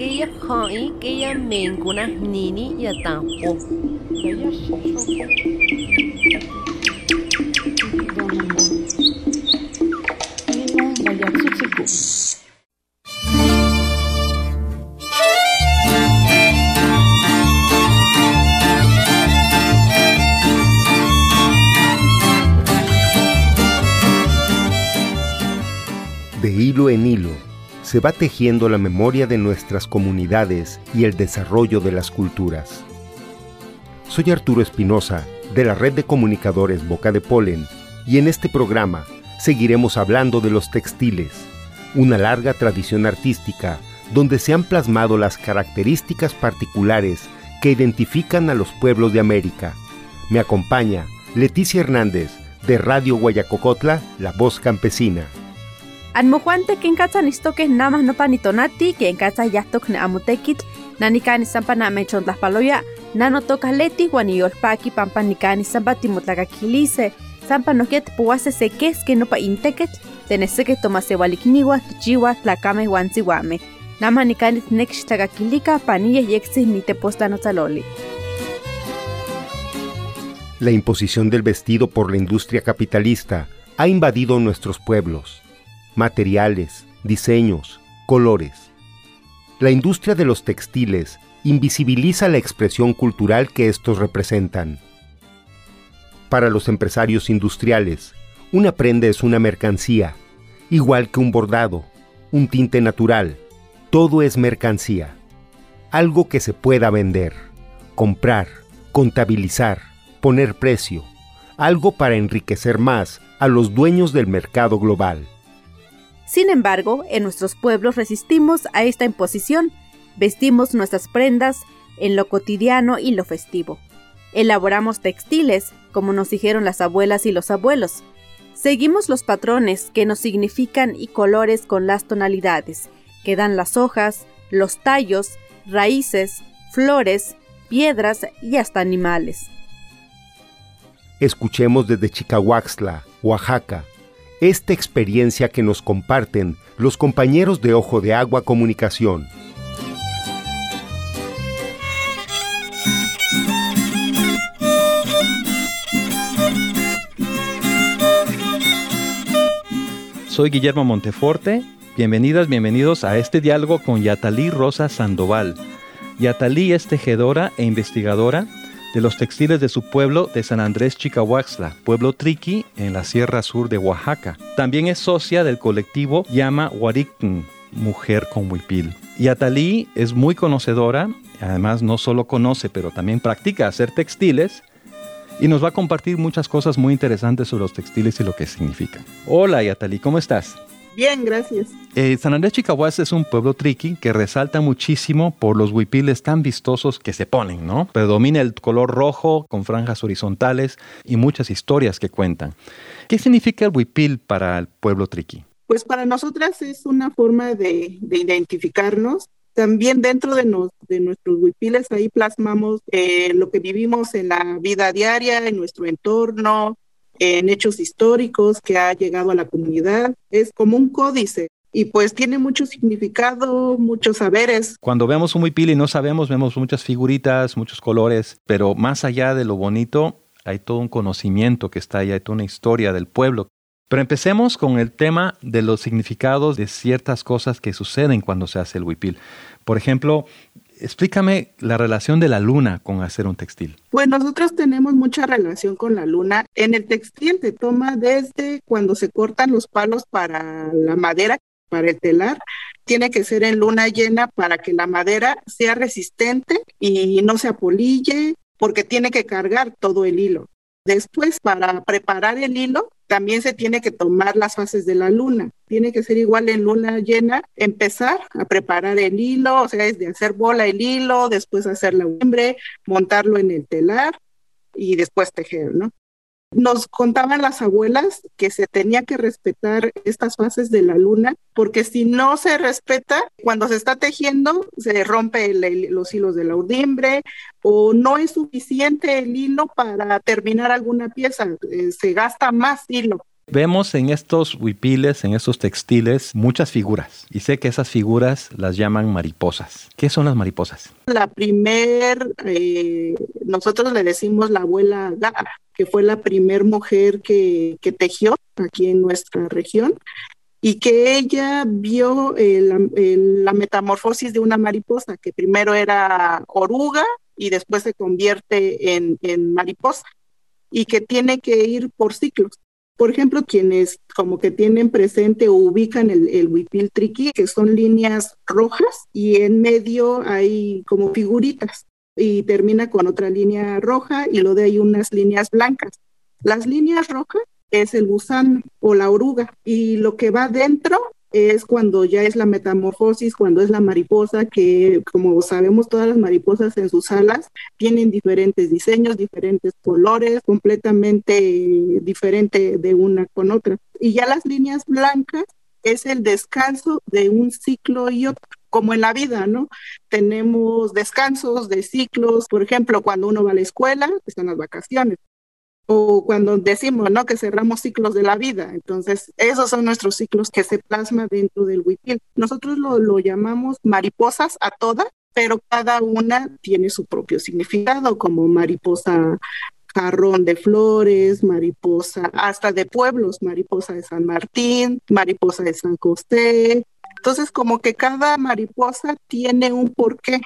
que ella hai, que ella mencuna nini y atampo. De hilo en hilo, se va tejiendo la memoria de nuestras comunidades y el desarrollo de las culturas. Soy Arturo Espinosa, de la red de comunicadores Boca de Polen, y en este programa seguiremos hablando de los textiles, una larga tradición artística donde se han plasmado las características particulares que identifican a los pueblos de América. Me acompaña Leticia Hernández, de Radio Guayacocotla, La Voz Campesina. Anmojuante que en casa nistoque namas no panitonati, que en casa yastok ne amutekit, nanikani sampa na mechon paloya, nano toca leti, guaniyolpaki, pampa nikani sampa timotlakakilise, sampa noquiet puase seques que no pa inteket, tenese que tomase walikniwa, tichiwa, tlakame guanziwame. Nama nikani nex tlakakilika, panilla yexis ni tepostanotzaloli. La imposición del vestido por la industria capitalista ha invadido nuestros pueblos. Materiales, diseños, colores. La industria de los textiles invisibiliza la expresión cultural que estos representan. Para los empresarios industriales, una prenda es una mercancía, igual que un bordado, un tinte natural, todo es mercancía. Algo que se pueda vender, comprar, contabilizar, poner precio, algo para enriquecer más a los dueños del mercado global. Sin embargo, en nuestros pueblos resistimos a esta imposición, vestimos nuestras prendas en lo cotidiano y lo festivo. Elaboramos textiles, como nos dijeron las abuelas y los abuelos. Seguimos los patrones que nos significan y colores con las tonalidades, que dan las hojas, los tallos, raíces, flores, piedras y hasta animales. Escuchemos desde Chicahuaxtla, Oaxaca, esta experiencia que nos comparten los compañeros de Ojo de Agua Comunicación. Soy Guillermo Monteforte. Bienvenidas, bienvenidos a este diálogo con Yatalí Rosa Sandoval. Yatalí es tejedora e investigadora de los textiles de su pueblo de San Andrés Chicahuaxla, pueblo triqui en la Sierra Sur de Oaxaca. También es socia del colectivo Llama Huaricn, Mujer con Huipil. Y Atalí es muy conocedora, además no solo conoce, pero también practica hacer textiles y nos va a compartir muchas cosas muy interesantes sobre los textiles y lo que significan. Hola Yatalí, ¿cómo estás? Bien, gracias. Eh, San Andrés Chicahuas es un pueblo triqui que resalta muchísimo por los huipiles tan vistosos que se ponen, ¿no? Predomina el color rojo con franjas horizontales y muchas historias que cuentan. ¿Qué significa el huipil para el pueblo triqui? Pues para nosotras es una forma de, de identificarnos. También dentro de, nos, de nuestros huipiles ahí plasmamos eh, lo que vivimos en la vida diaria, en nuestro entorno, en hechos históricos que ha llegado a la comunidad. Es como un códice y pues tiene mucho significado, muchos saberes. Cuando vemos un huipil y no sabemos, vemos muchas figuritas, muchos colores, pero más allá de lo bonito, hay todo un conocimiento que está ahí, hay toda una historia del pueblo. Pero empecemos con el tema de los significados de ciertas cosas que suceden cuando se hace el huipil. Por ejemplo, explícame la relación de la luna con hacer un textil. Pues nosotros tenemos mucha relación con la luna. En el textil se toma desde cuando se cortan los palos para la madera, para el telar. Tiene que ser en luna llena para que la madera sea resistente y no se apolille, porque tiene que cargar todo el hilo. Después, para preparar el hilo, también se tiene que tomar las fases de la luna. Tiene que ser igual en luna llena, empezar a preparar el hilo, o sea, es de hacer bola el hilo, después hacer la hembre, montarlo en el telar y después tejer, ¿no? Nos contaban las abuelas que se tenía que respetar estas fases de la luna, porque si no se respeta, cuando se está tejiendo, se rompe los hilos de la urdimbre o no es suficiente el hilo para terminar alguna pieza, eh, se gasta más hilo. Vemos en estos huipiles, en estos textiles, muchas figuras. Y sé que esas figuras las llaman mariposas. ¿Qué son las mariposas? La primer, eh, nosotros le decimos la abuela Gara, que fue la primer mujer que, tejió aquí en nuestra región y que ella vio la metamorfosis de una mariposa, que primero era oruga y después se convierte en, en mariposa y que tiene que ir por ciclos. Por ejemplo, quienes como que tienen presente o ubican el, el huipil triqui, que son líneas rojas y en medio hay como figuritas y termina con otra línea roja y lo de ahí unas líneas blancas. Las líneas rojas es el gusano o la oruga y lo que va dentro es cuando ya es la metamorfosis, cuando es la mariposa, que como sabemos todas las mariposas en sus alas tienen diferentes diseños, diferentes colores, completamente diferente de una con otra. Y ya las líneas blancas es el descanso de un ciclo y otro como en la vida, ¿no? Tenemos descansos de ciclos, por ejemplo, cuando uno va a la escuela, están las vacaciones o cuando decimos, ¿no? Que cerramos ciclos de la vida. Entonces, esos son nuestros ciclos que se plasman dentro del huipil. Nosotros lo, lo llamamos mariposas a todas, pero cada una tiene su propio significado, como mariposa jarrón de flores, mariposa hasta de pueblos, mariposa de San Martín, mariposa de San José. Entonces, como que cada mariposa tiene un porqué,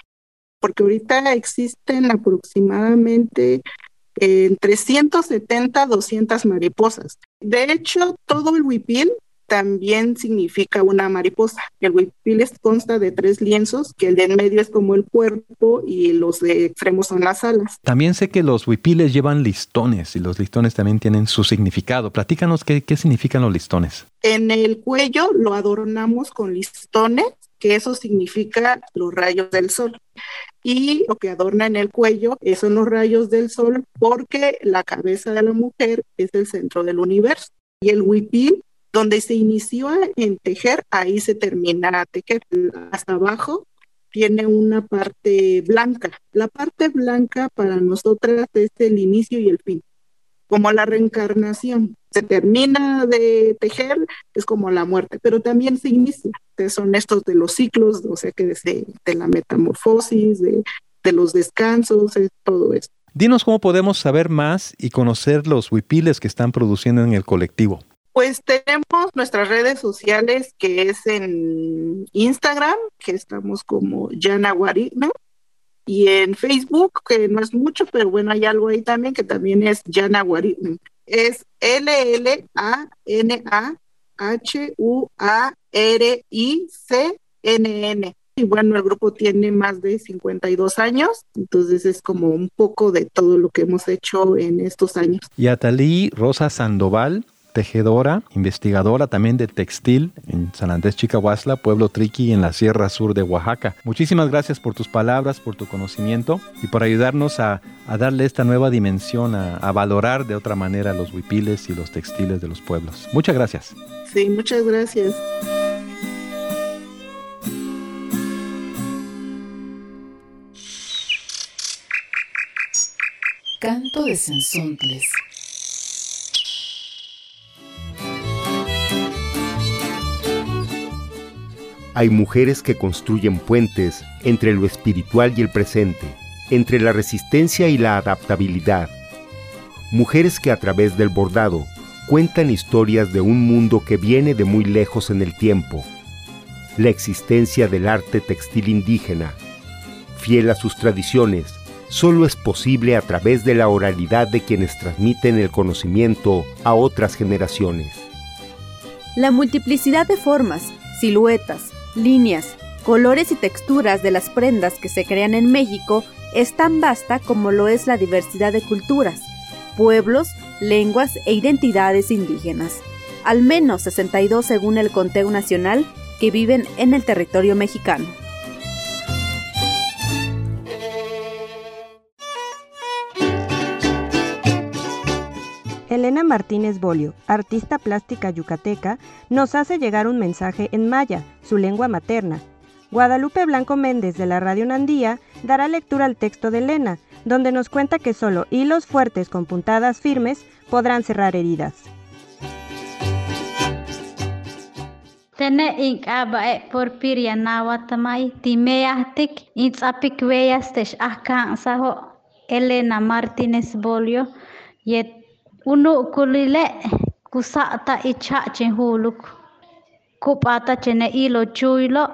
porque ahorita existen aproximadamente entre 170 a 200 mariposas. De hecho, todo el huipil también significa una mariposa. El huipil consta de tres lienzos, que el de en medio es como el cuerpo y los de extremos son las alas. También sé que los huipiles llevan listones y los listones también tienen su significado. Platícanos qué, qué significan los listones. En el cuello lo adornamos con listones, que eso significa los rayos del sol y lo que adorna en el cuello son los rayos del sol porque la cabeza de la mujer es el centro del universo. Y el huipil, donde se inició en tejer, ahí se termina a tejer. Hasta abajo tiene una parte blanca. La parte blanca para nosotras es el inicio y el fin como la reencarnación. Se termina de tejer, es como la muerte, pero también se inicia. Son estos de los ciclos, o sea que desde de la metamorfosis, de, de los descansos, es todo esto. Dinos cómo podemos saber más y conocer los huipiles que están produciendo en el colectivo. Pues tenemos nuestras redes sociales que es en Instagram, que estamos como Yana Guarina, y en Facebook, que no es mucho, pero bueno, hay algo ahí también que también es Yana Es L-L-A-N-A-H-U-A-R-I-C-N-N. Y bueno, el grupo tiene más de 52 años, entonces es como un poco de todo lo que hemos hecho en estos años. Y Atalí Rosa Sandoval, tejedora, investigadora también de textil en San Andrés Chicahuasla, pueblo triqui en la Sierra Sur de Oaxaca. Muchísimas gracias por tus palabras, por tu conocimiento y por ayudarnos a, darle esta nueva dimensión, a, a, valorar de otra manera los huipiles y los textiles de los pueblos. Muchas gracias. Sí, muchas gracias. Canto de Sensontles. Hay mujeres que construyen puentes entre lo espiritual y el presente, entre la resistencia y la adaptabilidad. Mujeres que a través del bordado cuentan historias de un mundo que viene de muy lejos en el tiempo. La existencia del arte textil indígena, fiel a sus tradiciones, solo es posible a través de la oralidad de quienes transmiten el conocimiento a otras generaciones. La multiplicidad de formas, siluetas, líneas, colores y texturas de las prendas que se crean en México es tan vasta como lo es la diversidad de culturas, pueblos lenguas e identidades indígenas, al menos 62 según el conteo nacional que viven en el territorio mexicano. Elena Martínez Bolio, artista plástica yucateca, nos hace llegar un mensaje en maya, su lengua materna. Guadalupe Blanco Méndez de la Radio Nandía dará lectura al texto de Elena, donde nos cuenta que solo hilos fuertes con puntadas firmes podrán cerrar heridas. Tene ink abae porpiria Elena Martínez Bolio yet Unuk kulilek kusak tak icak cen huluk. Kupata cene ilo cuy lo.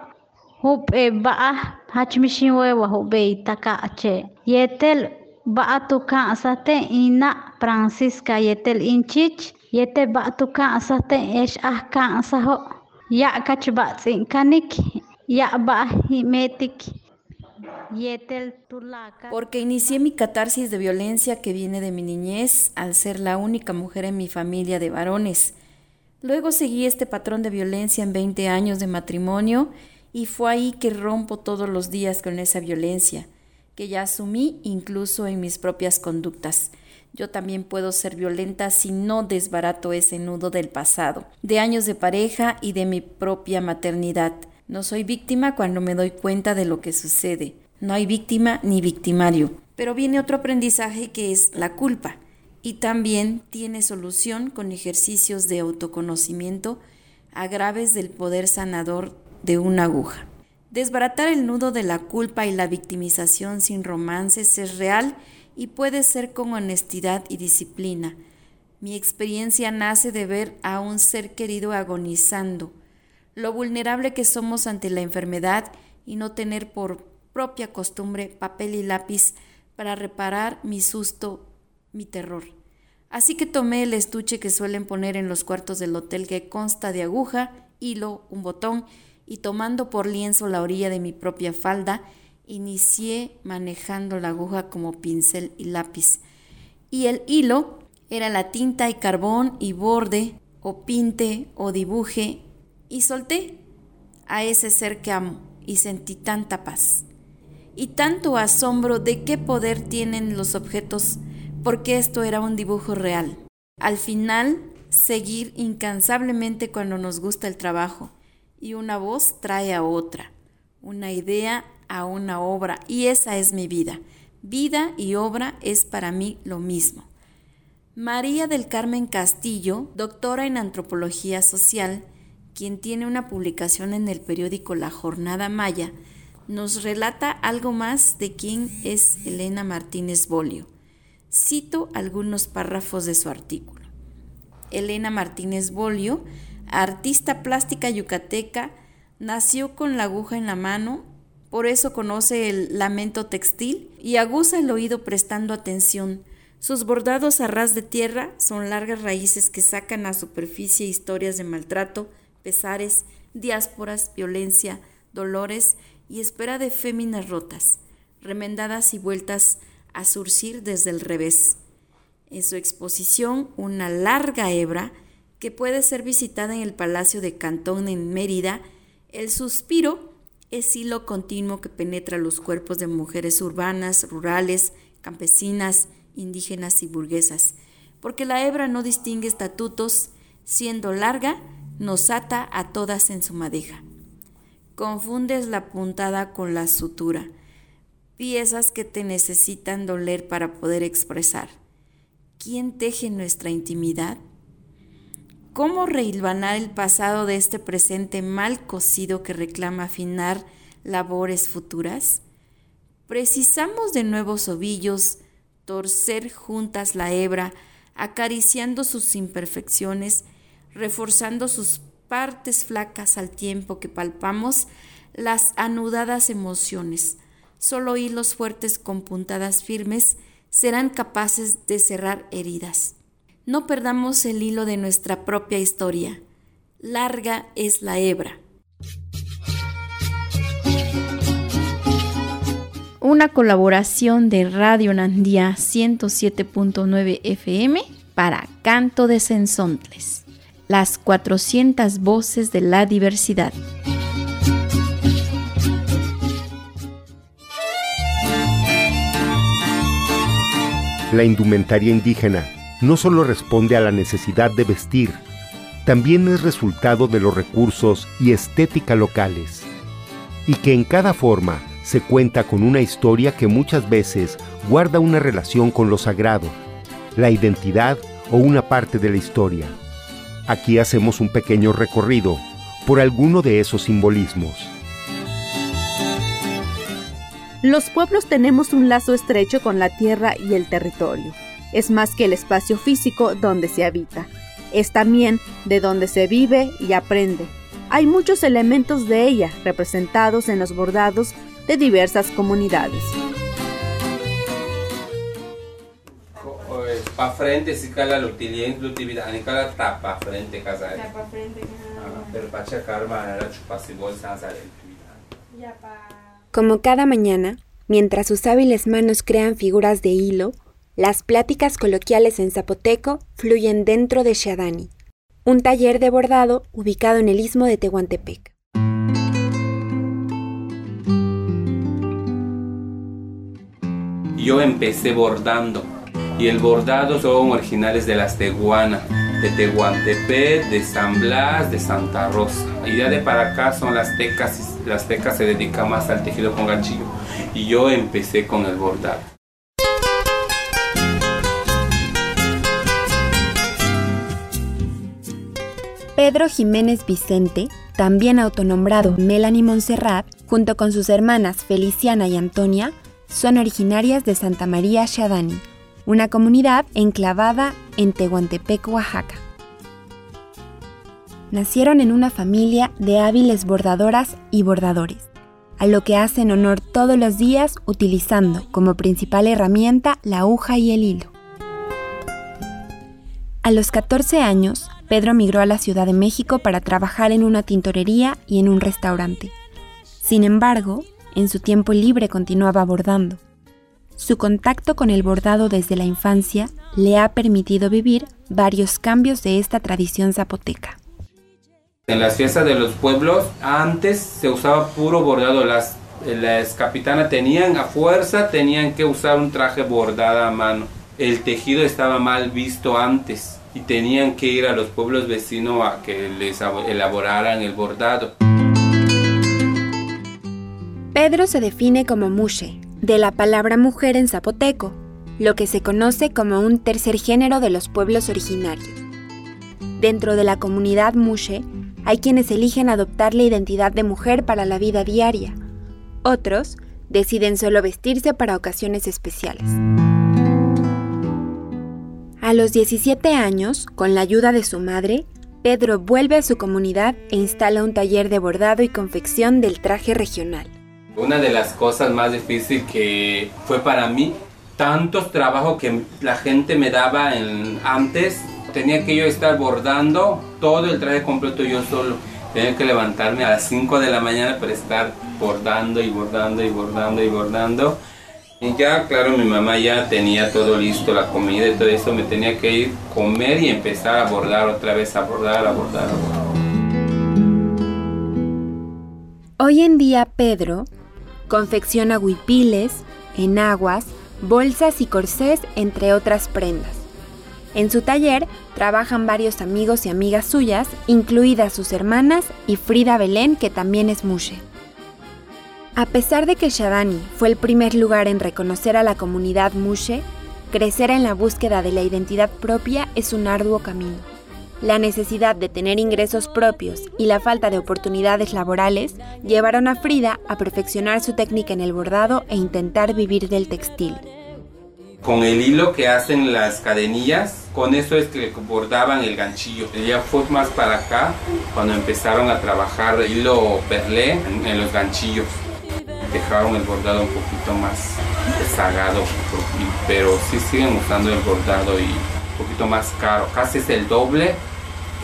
Hup e ba'a hachmishin wewa hube itaka ace. Yetel ba'a tukang sate ina Francisca yetel incic. yete ba'a tukang sate es ah kang saho. Ya kacu ba'a kanik. Ya ba'a himetik. Porque inicié mi catarsis de violencia que viene de mi niñez al ser la única mujer en mi familia de varones. Luego seguí este patrón de violencia en 20 años de matrimonio y fue ahí que rompo todos los días con esa violencia, que ya asumí incluso en mis propias conductas. Yo también puedo ser violenta si no desbarato ese nudo del pasado, de años de pareja y de mi propia maternidad. No soy víctima cuando me doy cuenta de lo que sucede. No hay víctima ni victimario. Pero viene otro aprendizaje que es la culpa. Y también tiene solución con ejercicios de autoconocimiento a graves del poder sanador de una aguja. Desbaratar el nudo de la culpa y la victimización sin romances es real y puede ser con honestidad y disciplina. Mi experiencia nace de ver a un ser querido agonizando, lo vulnerable que somos ante la enfermedad y no tener por propia costumbre papel y lápiz para reparar mi susto, mi terror. Así que tomé el estuche que suelen poner en los cuartos del hotel que consta de aguja, hilo, un botón y tomando por lienzo la orilla de mi propia falda, inicié manejando la aguja como pincel y lápiz. Y el hilo era la tinta y carbón y borde, o pinte o dibuje, y solté a ese ser que amo y sentí tanta paz. Y tanto asombro de qué poder tienen los objetos, porque esto era un dibujo real. Al final, seguir incansablemente cuando nos gusta el trabajo, y una voz trae a otra, una idea a una obra y esa es mi vida. Vida y obra es para mí lo mismo. María del Carmen Castillo, doctora en antropología social, quien tiene una publicación en el periódico La Jornada Maya, nos relata algo más de quién es Elena Martínez Bolio. Cito algunos párrafos de su artículo. Elena Martínez Bolio, artista plástica yucateca, nació con la aguja en la mano por eso conoce el lamento textil y aguza el oído prestando atención. Sus bordados a ras de tierra son largas raíces que sacan a superficie historias de maltrato, pesares, diásporas, violencia, dolores y espera de féminas rotas, remendadas y vueltas a surcir desde el revés. En su exposición, una larga hebra que puede ser visitada en el Palacio de Cantón en Mérida, el suspiro es hilo continuo que penetra los cuerpos de mujeres urbanas, rurales, campesinas, indígenas y burguesas, porque la hebra no distingue estatutos, siendo larga, nos ata a todas en su madeja. Confundes la puntada con la sutura, piezas que te necesitan doler para poder expresar. ¿Quién teje nuestra intimidad? ¿Cómo reilvanar el pasado de este presente mal cocido que reclama afinar labores futuras? Precisamos de nuevos ovillos, torcer juntas la hebra, acariciando sus imperfecciones, reforzando sus partes flacas al tiempo que palpamos las anudadas emociones. Solo hilos fuertes con puntadas firmes serán capaces de cerrar heridas. No perdamos el hilo de nuestra propia historia. Larga es la hebra. Una colaboración de Radio Nandía 107.9 FM para Canto de Sensontles, las 400 voces de la diversidad. La indumentaria indígena no solo responde a la necesidad de vestir, también es resultado de los recursos y estética locales, y que en cada forma se cuenta con una historia que muchas veces guarda una relación con lo sagrado, la identidad o una parte de la historia. Aquí hacemos un pequeño recorrido por alguno de esos simbolismos. Los pueblos tenemos un lazo estrecho con la tierra y el territorio. Es más que el espacio físico donde se habita. Es también de donde se vive y aprende. Hay muchos elementos de ella representados en los bordados de diversas comunidades. Pa frente si cala lo tilien lo tibida ni cala tapa frente casa. Tapa frente. Pero pacha karma era como cada mañana, mientras sus hábiles manos crean figuras de hilo, las pláticas coloquiales en zapoteco fluyen dentro de Shadani, un taller de bordado ubicado en el istmo de Tehuantepec. Yo empecé bordando y el bordado son originales de las teguanas de Tehuantepec, de San Blas, de Santa Rosa. Y ya de para acá son las tecas, las tecas se dedican más al tejido con ganchillo. Y yo empecé con el bordado. Pedro Jiménez Vicente, también autonombrado Melanie Montserrat, junto con sus hermanas Feliciana y Antonia, son originarias de Santa María Shadani, una comunidad enclavada en Tehuantepec, Oaxaca. Nacieron en una familia de hábiles bordadoras y bordadores, a lo que hacen honor todos los días utilizando como principal herramienta la aguja y el hilo. A los 14 años, Pedro migró a la Ciudad de México para trabajar en una tintorería y en un restaurante. Sin embargo, en su tiempo libre continuaba bordando. Su contacto con el bordado desde la infancia le ha permitido vivir varios cambios de esta tradición zapoteca. En las fiestas de los pueblos antes se usaba puro bordado. Las, las capitanas tenían a fuerza, tenían que usar un traje bordado a mano. El tejido estaba mal visto antes y tenían que ir a los pueblos vecinos a que les elaboraran el bordado. Pedro se define como mushe, de la palabra mujer en zapoteco, lo que se conoce como un tercer género de los pueblos originarios. Dentro de la comunidad Mushe, hay quienes eligen adoptar la identidad de mujer para la vida diaria. Otros deciden solo vestirse para ocasiones especiales. A los 17 años, con la ayuda de su madre, Pedro vuelve a su comunidad e instala un taller de bordado y confección del traje regional. Una de las cosas más difíciles que fue para mí, tantos trabajos que la gente me daba antes, tenía que yo estar bordando todo el traje completo yo solo. Tenía que levantarme a las 5 de la mañana para estar bordando y bordando y bordando y bordando. Y ya, claro, mi mamá ya tenía todo listo, la comida y todo eso. Me tenía que ir a comer y empezar a bordar otra vez, a bordar, a bordar, a bordar. Hoy en día Pedro Confecciona huipiles, enaguas, bolsas y corsés, entre otras prendas. En su taller trabajan varios amigos y amigas suyas, incluidas sus hermanas y Frida Belén, que también es mushe. A pesar de que Shadani fue el primer lugar en reconocer a la comunidad mushe, crecer en la búsqueda de la identidad propia es un arduo camino. La necesidad de tener ingresos propios y la falta de oportunidades laborales llevaron a Frida a perfeccionar su técnica en el bordado e intentar vivir del textil. Con el hilo que hacen las cadenillas, con eso es que bordaban el ganchillo. Ya fue más para acá cuando empezaron a trabajar hilo perlé en, los ganchillos. Dejaron el bordado un poquito más desagado, pero sí siguen usando el bordado y un poquito más caro. Casi es el doble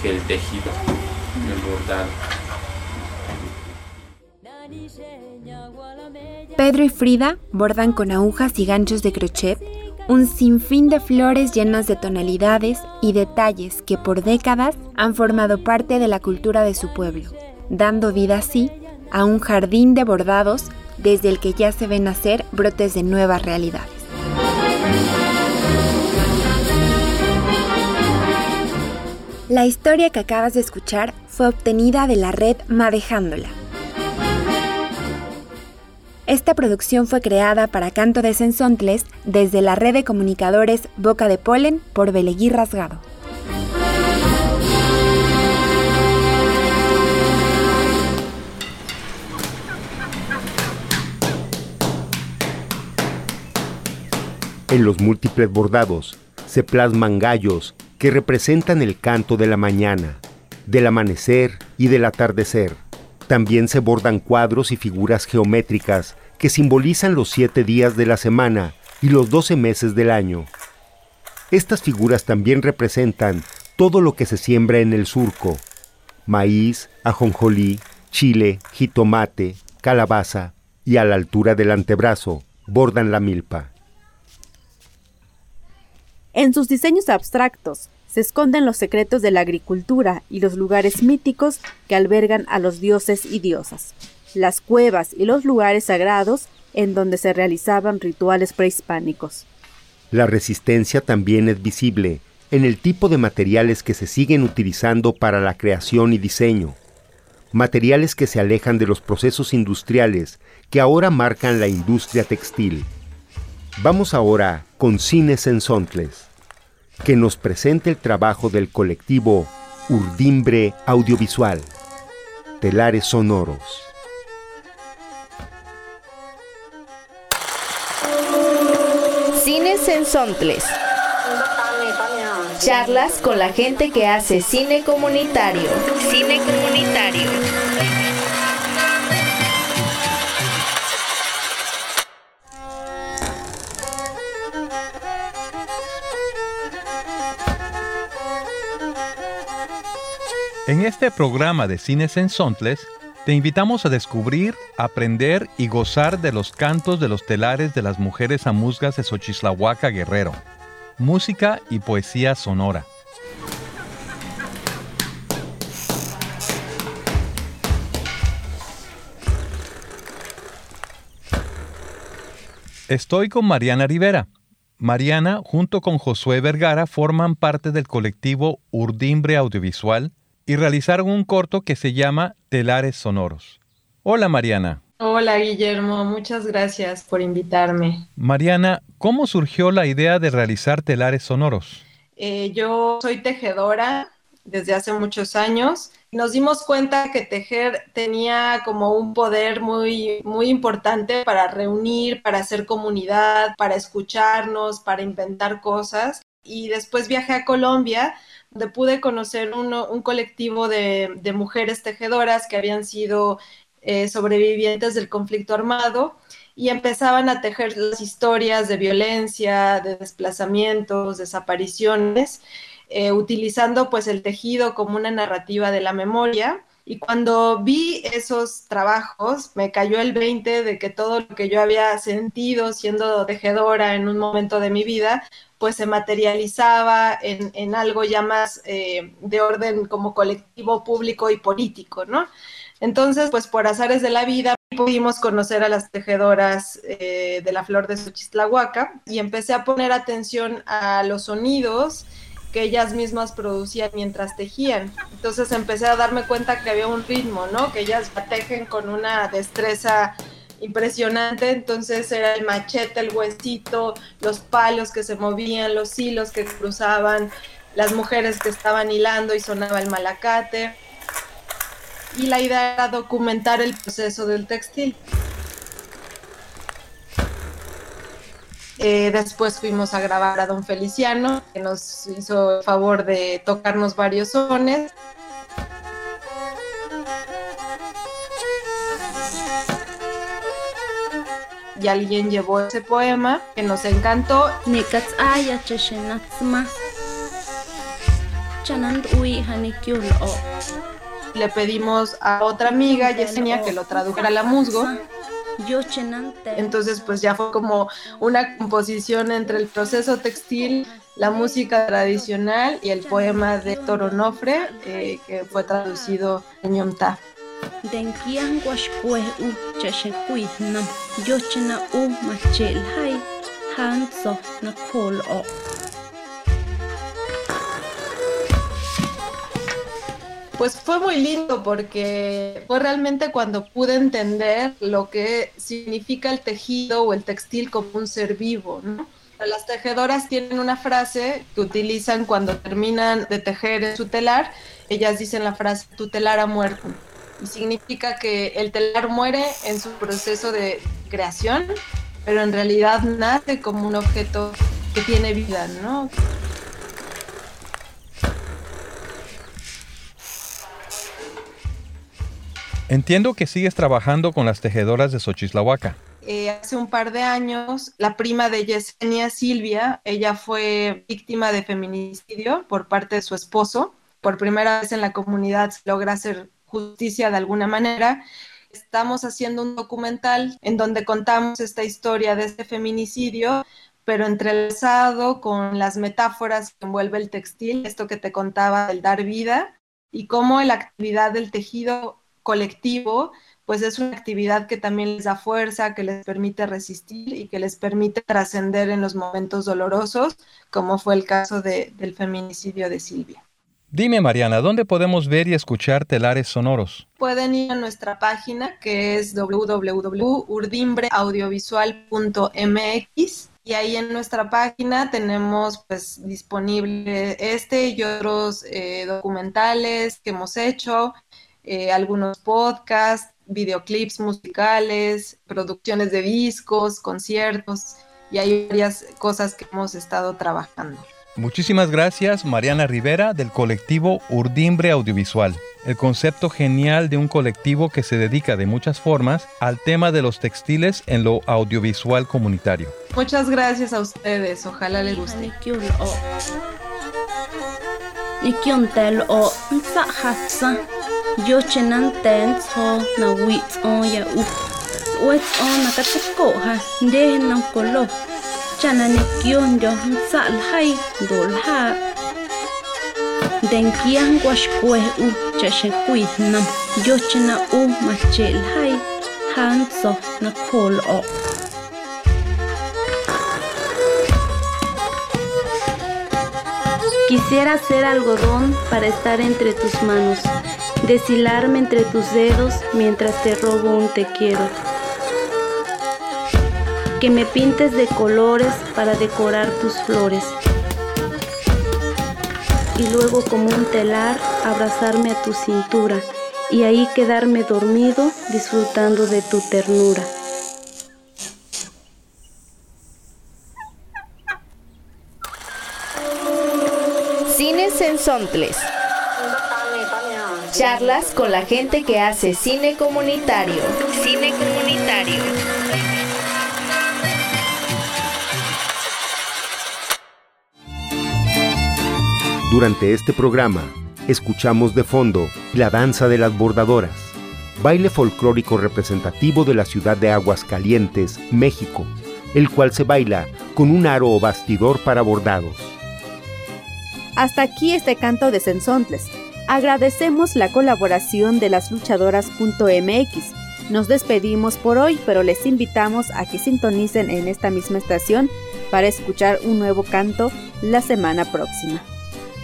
que el tejido, el bordado. Pedro y Frida bordan con agujas y ganchos de crochet un sinfín de flores llenas de tonalidades y detalles que por décadas han formado parte de la cultura de su pueblo, dando vida así a un jardín de bordados desde el que ya se ven nacer brotes de nuevas realidades. La historia que acabas de escuchar fue obtenida de la red Madejándola. Esta producción fue creada para Canto de Sensontles desde la red de comunicadores Boca de Polen por Beleguí Rasgado. En los múltiples bordados se plasman gallos que representan el canto de la mañana, del amanecer y del atardecer. También se bordan cuadros y figuras geométricas que simbolizan los siete días de la semana y los doce meses del año. Estas figuras también representan todo lo que se siembra en el surco. Maíz, ajonjolí, chile, jitomate, calabaza y a la altura del antebrazo bordan la milpa. En sus diseños abstractos se esconden los secretos de la agricultura y los lugares míticos que albergan a los dioses y diosas, las cuevas y los lugares sagrados en donde se realizaban rituales prehispánicos. La resistencia también es visible en el tipo de materiales que se siguen utilizando para la creación y diseño, materiales que se alejan de los procesos industriales que ahora marcan la industria textil. Vamos ahora con Cines en Sontles, que nos presente el trabajo del colectivo Urdimbre Audiovisual, Telares Sonoros. Cines en Sontles. Charlas con la gente que hace cine comunitario. Cine comunitario. En este programa de Cines en Sontles, te invitamos a descubrir, aprender y gozar de los cantos de los telares de las mujeres amuzgas de Xochislahuaca Guerrero, música y poesía sonora. Estoy con Mariana Rivera. Mariana, junto con Josué Vergara, forman parte del colectivo Urdimbre Audiovisual y realizaron un corto que se llama Telares Sonoros. Hola Mariana. Hola Guillermo, muchas gracias por invitarme. Mariana, ¿cómo surgió la idea de realizar telares sonoros? Eh, yo soy tejedora desde hace muchos años. Nos dimos cuenta que tejer tenía como un poder muy, muy importante para reunir, para hacer comunidad, para escucharnos, para inventar cosas. Y después viajé a Colombia donde pude conocer un colectivo de, mujeres tejedoras que habían sido eh, sobrevivientes del conflicto armado y empezaban a tejer las historias de violencia, de desplazamientos, desapariciones, eh, utilizando pues el tejido como una narrativa de la memoria. Y cuando vi esos trabajos, me cayó el 20 de que todo lo que yo había sentido siendo tejedora en un momento de mi vida, pues se materializaba en, algo ya más eh, de orden como colectivo, público y político, ¿no? Entonces, pues por azares de la vida pudimos conocer a las tejedoras eh, de la flor de Xochitlahuaca y empecé a poner atención a los sonidos que ellas mismas producían mientras tejían. Entonces empecé a darme cuenta que había un ritmo, ¿no? Que ellas tejen con una destreza impresionante, entonces era el machete, el huesito, los palos que se movían, los hilos que cruzaban, las mujeres que estaban hilando y sonaba el malacate. Y la idea era documentar el proceso del textil. Eh, después fuimos a grabar a Don Feliciano, que nos hizo el favor de tocarnos varios sones. y alguien llevó ese poema que nos encantó. Le pedimos a otra amiga, Yesenia, que lo tradujera a la musgo. Entonces, pues ya fue como una composición entre el proceso textil, la música tradicional y el poema de Toronofre, eh, que fue traducido en Yomta. Pues fue muy lindo porque fue realmente cuando pude entender lo que significa el tejido o el textil como un ser vivo, Las tejedoras tienen una frase que utilizan cuando terminan de tejer su telar. Ellas dicen la frase, tu telar ha muerto. Y significa que el telar muere en su proceso de creación, pero en realidad nace como un objeto que tiene vida, ¿no? Entiendo que sigues trabajando con las tejedoras de Xochislahuaca. Eh, hace un par de años, la prima de Yesenia, Silvia, ella fue víctima de feminicidio por parte de su esposo. Por primera vez en la comunidad se logra hacer justicia de alguna manera. Estamos haciendo un documental en donde contamos esta historia de este feminicidio, pero entrelazado con las metáforas que envuelve el textil, esto que te contaba del dar vida, y cómo la actividad del tejido colectivo, pues es una actividad que también les da fuerza, que les permite resistir y que les permite trascender en los momentos dolorosos, como fue el caso del feminicidio de Silvia. Dime, Mariana, ¿dónde podemos ver y escuchar telares sonoros? Pueden ir a nuestra página que es www.urdimbreaudiovisual.mx y ahí en nuestra página tenemos pues disponible este y otros eh, documentales que hemos hecho eh, algunos podcasts, videoclips musicales, producciones de discos, conciertos y hay varias cosas que hemos estado trabajando. Muchísimas gracias Mariana Rivera del colectivo Urdimbre Audiovisual. El concepto genial de un colectivo que se dedica de muchas formas al tema de los textiles en lo audiovisual comunitario. Muchas gracias a ustedes, ojalá les guste. Yo chenan ten so na wits on ya u. Wits on na katako ha de na kolo. Chana ne kyon jo sal hai dol ha den kian wash kwe u cha she kui nam. Yo chena u ma chel hai han so na kol o. Quisiera ser algodón para estar entre tus manos deshilarme entre tus dedos mientras te robo un te quiero. Que me pintes de colores para decorar tus flores. Y luego como un telar abrazarme a tu cintura y ahí quedarme dormido disfrutando de tu ternura. Cines en Sontles. Charlas con la gente que hace cine comunitario. Cine comunitario. Durante este programa, escuchamos de fondo la danza de las bordadoras, baile folclórico representativo de la ciudad de Aguascalientes, México, el cual se baila con un aro o bastidor para bordados. Hasta aquí este canto de Sensontles. Agradecemos la colaboración de las luchadoras.mx. Nos despedimos por hoy, pero les invitamos a que sintonicen en esta misma estación para escuchar un nuevo canto la semana próxima.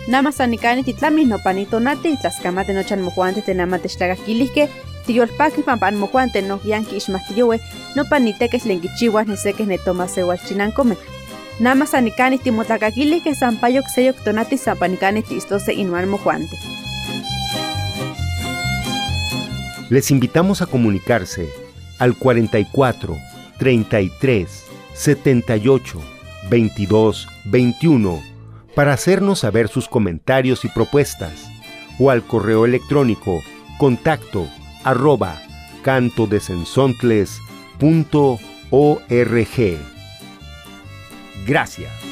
Namasanikani titlami no panito nati tlaskamate no chan mojuante tenamate xtlagaquilique tiyolpaki pampan mojuante no yanki ixmahtiyowe no paniteques lenquichihuas ni seques netoma sewalchinancomen. Namasanikani timotlacaquilique sampayok seyok tonati sampanikani tistose inuan mojuante. Les invitamos a comunicarse al 44 33 78 22 21 para hacernos saber sus comentarios y propuestas o al correo electrónico contacto arroba cantodesensontles.org. Gracias.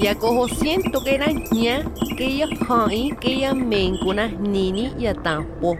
sensaixnextilistle. Yakoho siento que era ña que ella hai que ella mencuna nini y atampo.